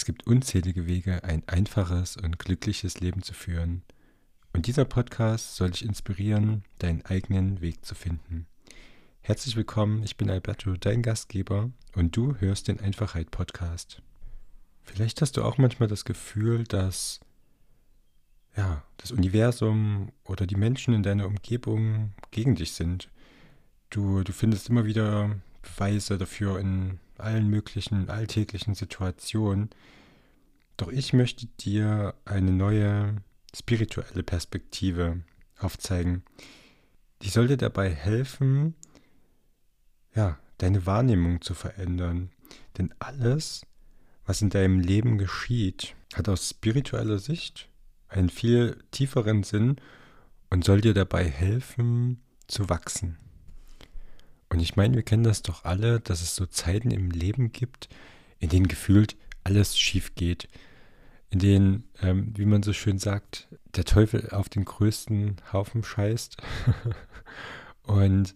Es gibt unzählige Wege, ein einfaches und glückliches Leben zu führen. Und dieser Podcast soll dich inspirieren, deinen eigenen Weg zu finden. Herzlich willkommen, ich bin Alberto, dein Gastgeber, und du hörst den Einfachheit Podcast. Vielleicht hast du auch manchmal das Gefühl, dass ja, das Universum oder die Menschen in deiner Umgebung gegen dich sind. Du, du findest immer wieder Beweise dafür in allen möglichen alltäglichen Situationen. Doch ich möchte dir eine neue spirituelle Perspektive aufzeigen. Die soll dir dabei helfen, ja, deine Wahrnehmung zu verändern. Denn alles, was in deinem Leben geschieht, hat aus spiritueller Sicht einen viel tieferen Sinn und soll dir dabei helfen zu wachsen. Und ich meine, wir kennen das doch alle, dass es so Zeiten im Leben gibt, in denen gefühlt alles schief geht, in denen, ähm, wie man so schön sagt, der Teufel auf den größten Haufen scheißt und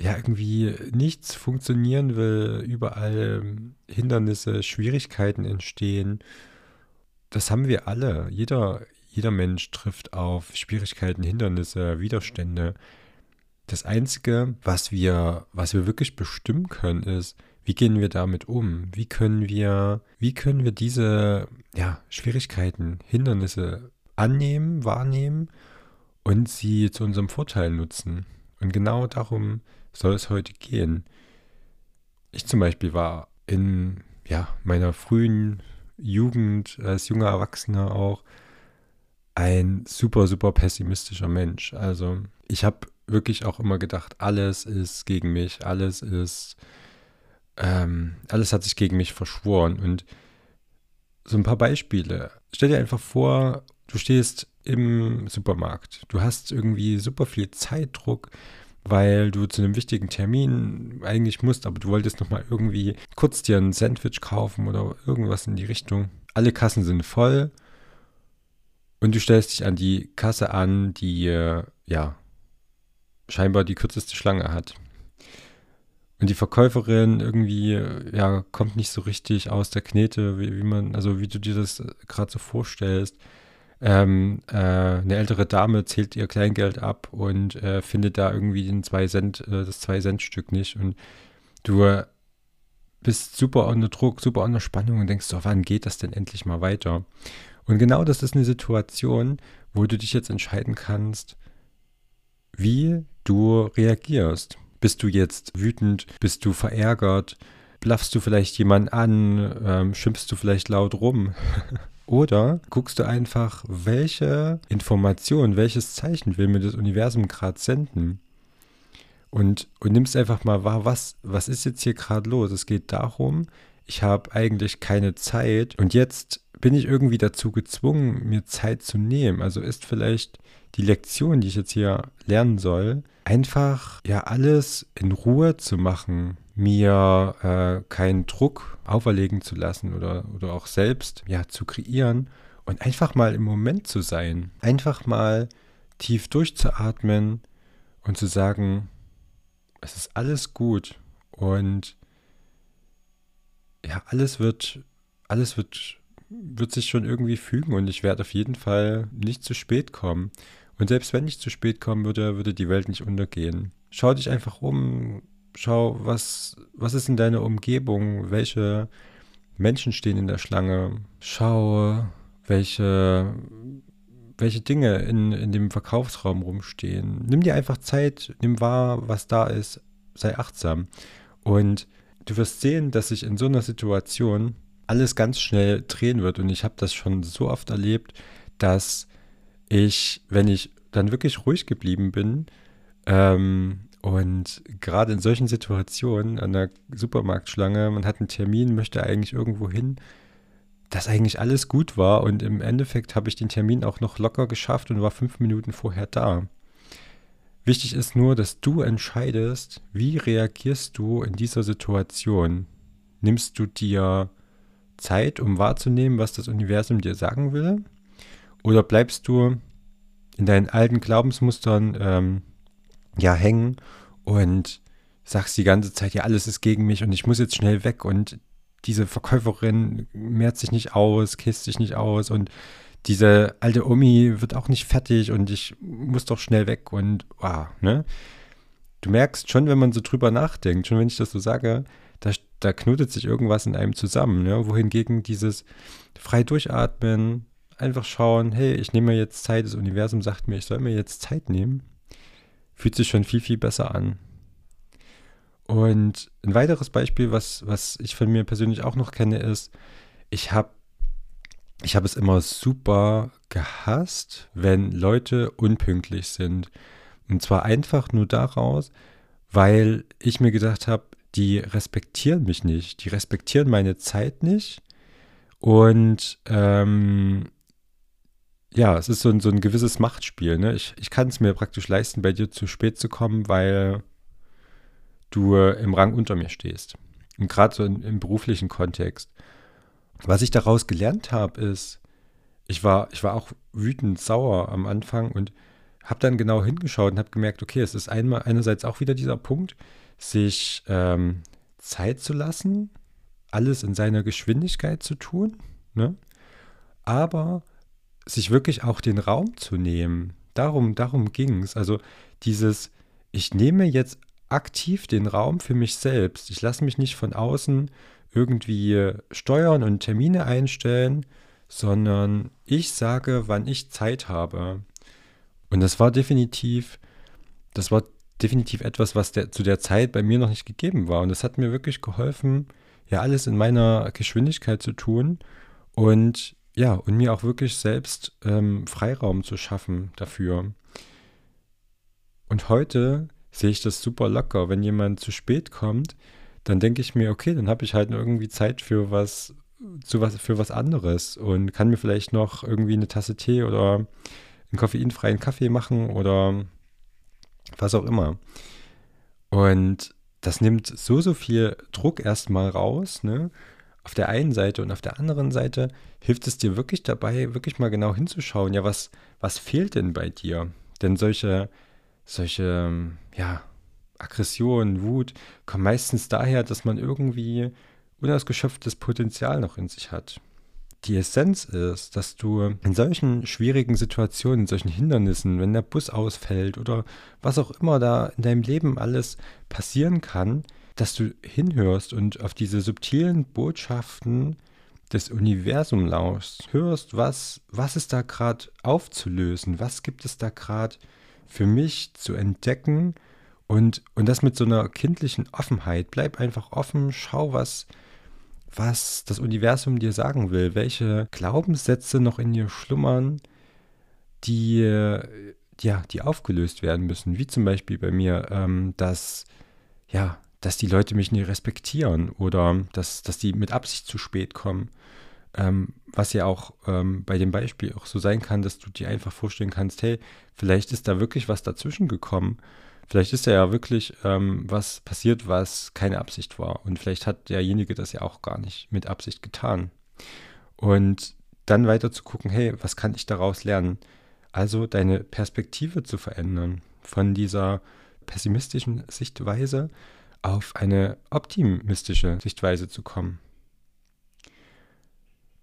ja, irgendwie nichts funktionieren will, überall Hindernisse, Schwierigkeiten entstehen. Das haben wir alle. Jeder, jeder Mensch trifft auf Schwierigkeiten, Hindernisse, Widerstände. Das Einzige, was wir, was wir wirklich bestimmen können, ist, wie gehen wir damit um? Wie können wir, wie können wir diese ja, Schwierigkeiten, Hindernisse annehmen, wahrnehmen und sie zu unserem Vorteil nutzen? Und genau darum soll es heute gehen. Ich zum Beispiel war in ja, meiner frühen Jugend, als junger Erwachsener auch, ein super, super pessimistischer Mensch. Also ich habe wirklich auch immer gedacht, alles ist gegen mich, alles ist, ähm, alles hat sich gegen mich verschworen. Und so ein paar Beispiele. Stell dir einfach vor, du stehst im Supermarkt. Du hast irgendwie super viel Zeitdruck, weil du zu einem wichtigen Termin eigentlich musst, aber du wolltest nochmal irgendwie kurz dir ein Sandwich kaufen oder irgendwas in die Richtung. Alle Kassen sind voll und du stellst dich an die Kasse an, die äh, ja scheinbar die kürzeste Schlange hat. Und die Verkäuferin irgendwie, ja, kommt nicht so richtig aus der Knete, wie, wie man, also wie du dir das gerade so vorstellst. Ähm, äh, eine ältere Dame zählt ihr Kleingeld ab und äh, findet da irgendwie den zwei Cent, äh, das zwei Cent Stück nicht. Und du bist super unter Druck, super unter Spannung und denkst, so, wann geht das denn endlich mal weiter? Und genau das ist eine Situation, wo du dich jetzt entscheiden kannst, wie du reagierst. Bist du jetzt wütend? Bist du verärgert? Blaffst du vielleicht jemanden an? Ähm, schimpfst du vielleicht laut rum? Oder guckst du einfach, welche Information, welches Zeichen will mir das Universum gerade senden? Und, und nimmst einfach mal wahr, was, was ist jetzt hier gerade los? Es geht darum, ich habe eigentlich keine Zeit und jetzt bin ich irgendwie dazu gezwungen, mir Zeit zu nehmen. Also ist vielleicht die Lektion, die ich jetzt hier lernen soll, einfach ja alles in Ruhe zu machen, mir äh, keinen Druck auferlegen zu lassen oder, oder auch selbst ja zu kreieren und einfach mal im Moment zu sein. Einfach mal tief durchzuatmen und zu sagen, es ist alles gut und ja, alles wird, alles wird, wird sich schon irgendwie fügen und ich werde auf jeden Fall nicht zu spät kommen. Und selbst wenn ich zu spät kommen würde, würde die Welt nicht untergehen. Schau dich einfach um, schau, was, was ist in deiner Umgebung, welche Menschen stehen in der Schlange, schau, welche, welche Dinge in, in dem Verkaufsraum rumstehen. Nimm dir einfach Zeit, nimm wahr, was da ist, sei achtsam. Und du wirst sehen, dass sich in so einer Situation alles ganz schnell drehen wird. Und ich habe das schon so oft erlebt, dass ich, wenn ich dann wirklich ruhig geblieben bin, ähm, und gerade in solchen Situationen an der Supermarktschlange, man hat einen Termin, möchte eigentlich irgendwo hin, dass eigentlich alles gut war und im Endeffekt habe ich den Termin auch noch locker geschafft und war fünf Minuten vorher da. Wichtig ist nur, dass du entscheidest, wie reagierst du in dieser Situation. Nimmst du dir Zeit, um wahrzunehmen, was das Universum dir sagen will? Oder bleibst du in deinen alten Glaubensmustern ähm, ja hängen und sagst die ganze Zeit, ja, alles ist gegen mich und ich muss jetzt schnell weg und diese Verkäuferin mehrt sich nicht aus, käst sich nicht aus und diese alte Omi wird auch nicht fertig und ich muss doch schnell weg und wow, ne? Du merkst schon, wenn man so drüber nachdenkt, schon wenn ich das so sage, da, da knotet sich irgendwas in einem zusammen, ne? wohingegen dieses frei durchatmen, einfach schauen, hey, ich nehme mir jetzt Zeit, das Universum sagt mir, ich soll mir jetzt Zeit nehmen, fühlt sich schon viel, viel besser an. Und ein weiteres Beispiel, was, was ich von mir persönlich auch noch kenne, ist, ich habe ich hab es immer super gehasst, wenn Leute unpünktlich sind. Und zwar einfach nur daraus, weil ich mir gedacht habe, die respektieren mich nicht, die respektieren meine Zeit nicht. Und ähm, ja, es ist so ein, so ein gewisses Machtspiel. Ne? Ich, ich kann es mir praktisch leisten, bei dir zu spät zu kommen, weil du im Rang unter mir stehst. Und gerade so in, im beruflichen Kontext. Was ich daraus gelernt habe, ist, ich war, ich war auch wütend sauer am Anfang und habe dann genau hingeschaut und habe gemerkt, okay, es ist einmal einerseits auch wieder dieser Punkt, sich ähm, Zeit zu lassen, alles in seiner Geschwindigkeit zu tun, ne? aber sich wirklich auch den Raum zu nehmen. Darum, darum ging es. Also dieses, ich nehme jetzt aktiv den Raum für mich selbst. Ich lasse mich nicht von außen irgendwie steuern und Termine einstellen, sondern ich sage, wann ich Zeit habe. Und das war definitiv, das war definitiv etwas, was der, zu der Zeit bei mir noch nicht gegeben war. Und das hat mir wirklich geholfen, ja, alles in meiner Geschwindigkeit zu tun und ja, und mir auch wirklich selbst ähm, Freiraum zu schaffen dafür. Und heute sehe ich das super locker. Wenn jemand zu spät kommt, dann denke ich mir, okay, dann habe ich halt irgendwie Zeit für was, zu was, für was anderes und kann mir vielleicht noch irgendwie eine Tasse Tee oder einen koffeinfreien Kaffee machen oder was auch immer. Und das nimmt so, so viel Druck erstmal raus, ne? Auf der einen Seite und auf der anderen Seite hilft es dir wirklich dabei, wirklich mal genau hinzuschauen, ja, was, was fehlt denn bei dir? Denn solche, solche, ja, Aggression, Wut kommen meistens daher, dass man irgendwie unausgeschöpftes Potenzial noch in sich hat die Essenz ist, dass du in solchen schwierigen Situationen, in solchen Hindernissen, wenn der Bus ausfällt oder was auch immer da in deinem Leben alles passieren kann, dass du hinhörst und auf diese subtilen Botschaften des Universums lauschst, hörst, was, was ist da gerade aufzulösen, was gibt es da gerade für mich zu entdecken und, und das mit so einer kindlichen Offenheit. Bleib einfach offen, schau, was, was das Universum dir sagen will, welche Glaubenssätze noch in dir schlummern, die, ja, die aufgelöst werden müssen. Wie zum Beispiel bei mir, ähm, dass, ja, dass die Leute mich nicht respektieren oder dass, dass die mit Absicht zu spät kommen. Ähm, was ja auch ähm, bei dem Beispiel auch so sein kann, dass du dir einfach vorstellen kannst, hey, vielleicht ist da wirklich was dazwischen gekommen Vielleicht ist ja wirklich ähm, was passiert, was keine Absicht war. Und vielleicht hat derjenige das ja auch gar nicht mit Absicht getan. Und dann weiter zu gucken, hey, was kann ich daraus lernen? Also deine Perspektive zu verändern von dieser pessimistischen Sichtweise auf eine optimistische Sichtweise zu kommen.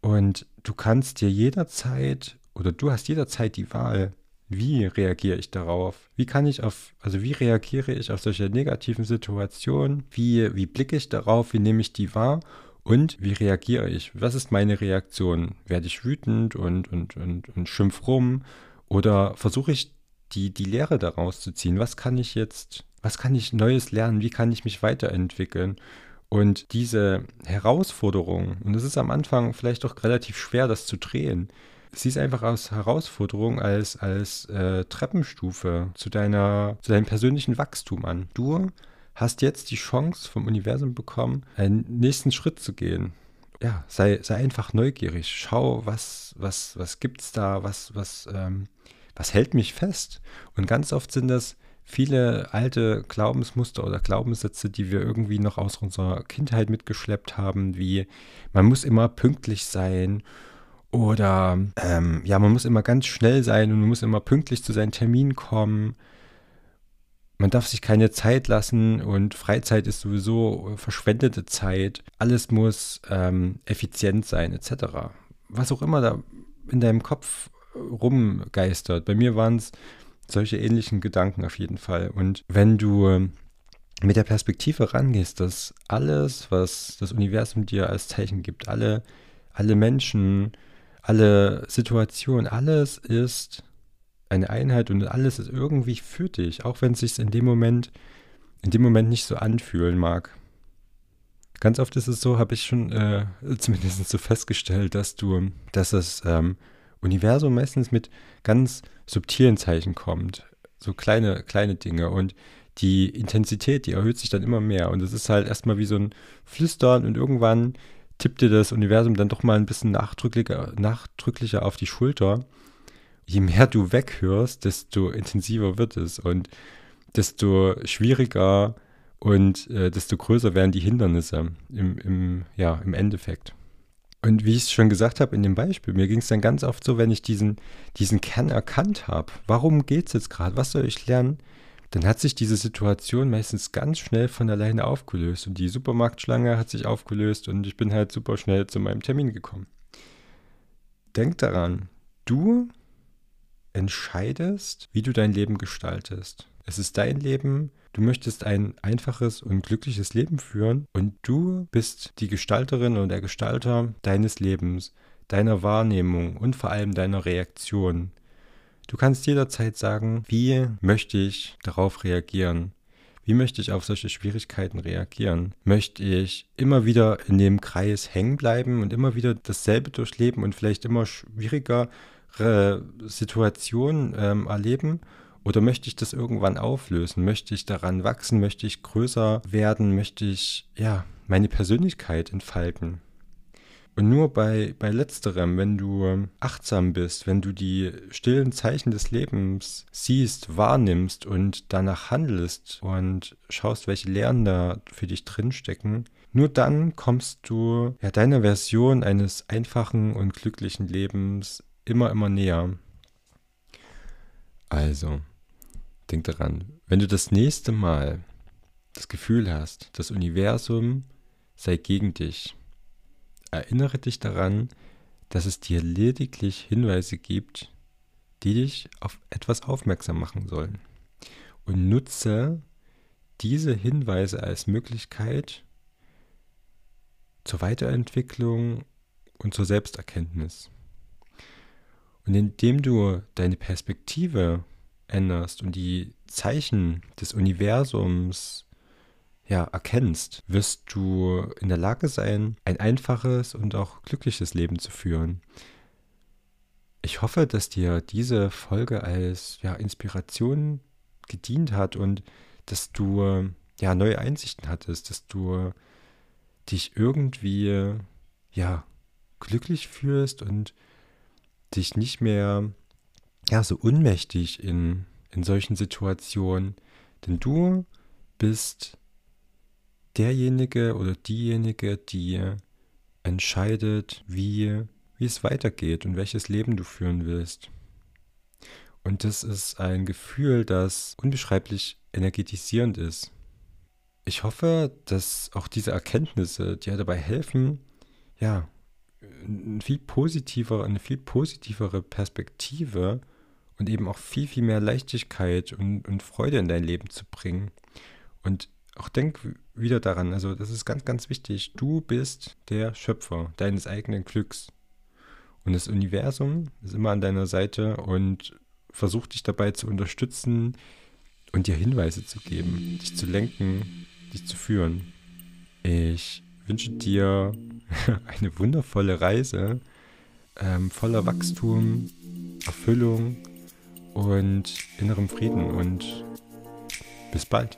Und du kannst dir jederzeit oder du hast jederzeit die Wahl, wie reagiere ich darauf? Wie kann ich auf, also wie reagiere ich auf solche negativen Situationen? Wie, wie blicke ich darauf? Wie nehme ich die wahr? Und wie reagiere ich? Was ist meine Reaktion? Werde ich wütend und, und, und, und schimpf rum? Oder versuche ich die, die Lehre daraus zu ziehen? Was kann ich jetzt, was kann ich Neues lernen? Wie kann ich mich weiterentwickeln? Und diese Herausforderung, und es ist am Anfang vielleicht doch relativ schwer, das zu drehen, sieh es einfach als Herausforderung, als, als äh, Treppenstufe zu, deiner, zu deinem persönlichen Wachstum an. Du hast jetzt die Chance vom Universum bekommen, einen nächsten Schritt zu gehen. Ja, sei, sei einfach neugierig. Schau, was, was, was gibt's da, was, was, ähm, was hält mich fest. Und ganz oft sind das viele alte Glaubensmuster oder Glaubenssätze, die wir irgendwie noch aus unserer Kindheit mitgeschleppt haben, wie man muss immer pünktlich sein oder ähm, ja, man muss immer ganz schnell sein und man muss immer pünktlich zu seinen Terminen kommen. man darf sich keine Zeit lassen und Freizeit ist sowieso verschwendete Zeit. Alles muss ähm, effizient sein, etc. Was auch immer da in deinem Kopf rumgeistert. Bei mir waren es solche ähnlichen Gedanken auf jeden Fall. Und wenn du mit der Perspektive rangehst, dass alles, was das Universum dir als Zeichen gibt, alle, alle Menschen, alle Situationen, alles ist eine Einheit und alles ist irgendwie für dich, auch wenn es sich in dem Moment, in dem Moment nicht so anfühlen mag. Ganz oft ist es so, habe ich schon äh, zumindest so festgestellt, dass du, dass das ähm, Universum meistens mit ganz subtilen Zeichen kommt. So kleine, kleine Dinge. Und die Intensität, die erhöht sich dann immer mehr. Und es ist halt erstmal wie so ein Flüstern und irgendwann tippt dir das Universum dann doch mal ein bisschen nachdrücklicher, nachdrücklicher auf die Schulter. Je mehr du weghörst, desto intensiver wird es und desto schwieriger und äh, desto größer werden die Hindernisse im, im, ja, im Endeffekt. Und wie ich es schon gesagt habe in dem Beispiel, mir ging es dann ganz oft so, wenn ich diesen, diesen Kern erkannt habe, warum geht es jetzt gerade, was soll ich lernen, dann hat sich diese Situation meistens ganz schnell von alleine aufgelöst und die Supermarktschlange hat sich aufgelöst und ich bin halt super schnell zu meinem Termin gekommen. Denk daran, du entscheidest, wie du dein Leben gestaltest. Es ist dein Leben, du möchtest ein einfaches und glückliches Leben führen und du bist die Gestalterin oder der Gestalter deines Lebens, deiner Wahrnehmung und vor allem deiner Reaktion. Du kannst jederzeit sagen, wie möchte ich darauf reagieren? Wie möchte ich auf solche Schwierigkeiten reagieren? Möchte ich immer wieder in dem Kreis hängen bleiben und immer wieder dasselbe durchleben und vielleicht immer schwierigere Situationen ähm, erleben? Oder möchte ich das irgendwann auflösen? Möchte ich daran wachsen? Möchte ich größer werden? Möchte ich, ja, meine Persönlichkeit entfalten? Und nur bei, bei letzterem, wenn du achtsam bist, wenn du die stillen Zeichen des Lebens siehst, wahrnimmst und danach handelst und schaust, welche Lehren da für dich drinstecken, nur dann kommst du ja, deiner Version eines einfachen und glücklichen Lebens immer, immer näher. Also, denk daran, wenn du das nächste Mal das Gefühl hast, das Universum sei gegen dich, erinnere dich daran, dass es dir lediglich Hinweise gibt, die dich auf etwas aufmerksam machen sollen. Und nutze diese Hinweise als Möglichkeit zur Weiterentwicklung und zur Selbsterkenntnis. Und indem du deine Perspektive änderst und die Zeichen des Universums ja, erkennst, wirst du in der Lage sein, ein einfaches und auch glückliches Leben zu führen. Ich hoffe, dass dir diese Folge als ja, Inspiration gedient hat und dass du ja neue Einsichten hattest, dass du dich irgendwie ja glücklich fühlst und dich nicht mehr ja so unmächtig in, in solchen Situationen, denn du bist derjenige oder diejenige, die entscheidet, wie, wie es weitergeht und welches Leben du führen willst. Und das ist ein Gefühl, das unbeschreiblich energetisierend ist. Ich hoffe, dass auch diese Erkenntnisse dir dabei helfen, ja, eine viel positiver, eine viel positivere Perspektive und eben auch viel, viel mehr Leichtigkeit und, und Freude in dein Leben zu bringen. Und auch denk wieder daran, also das ist ganz, ganz wichtig. Du bist der Schöpfer deines eigenen Glücks. Und das Universum ist immer an deiner Seite und versucht dich dabei zu unterstützen und dir Hinweise zu geben, dich zu lenken, dich zu führen. Ich wünsche dir eine wundervolle Reise ähm, voller Wachstum, Erfüllung und innerem Frieden und bis bald.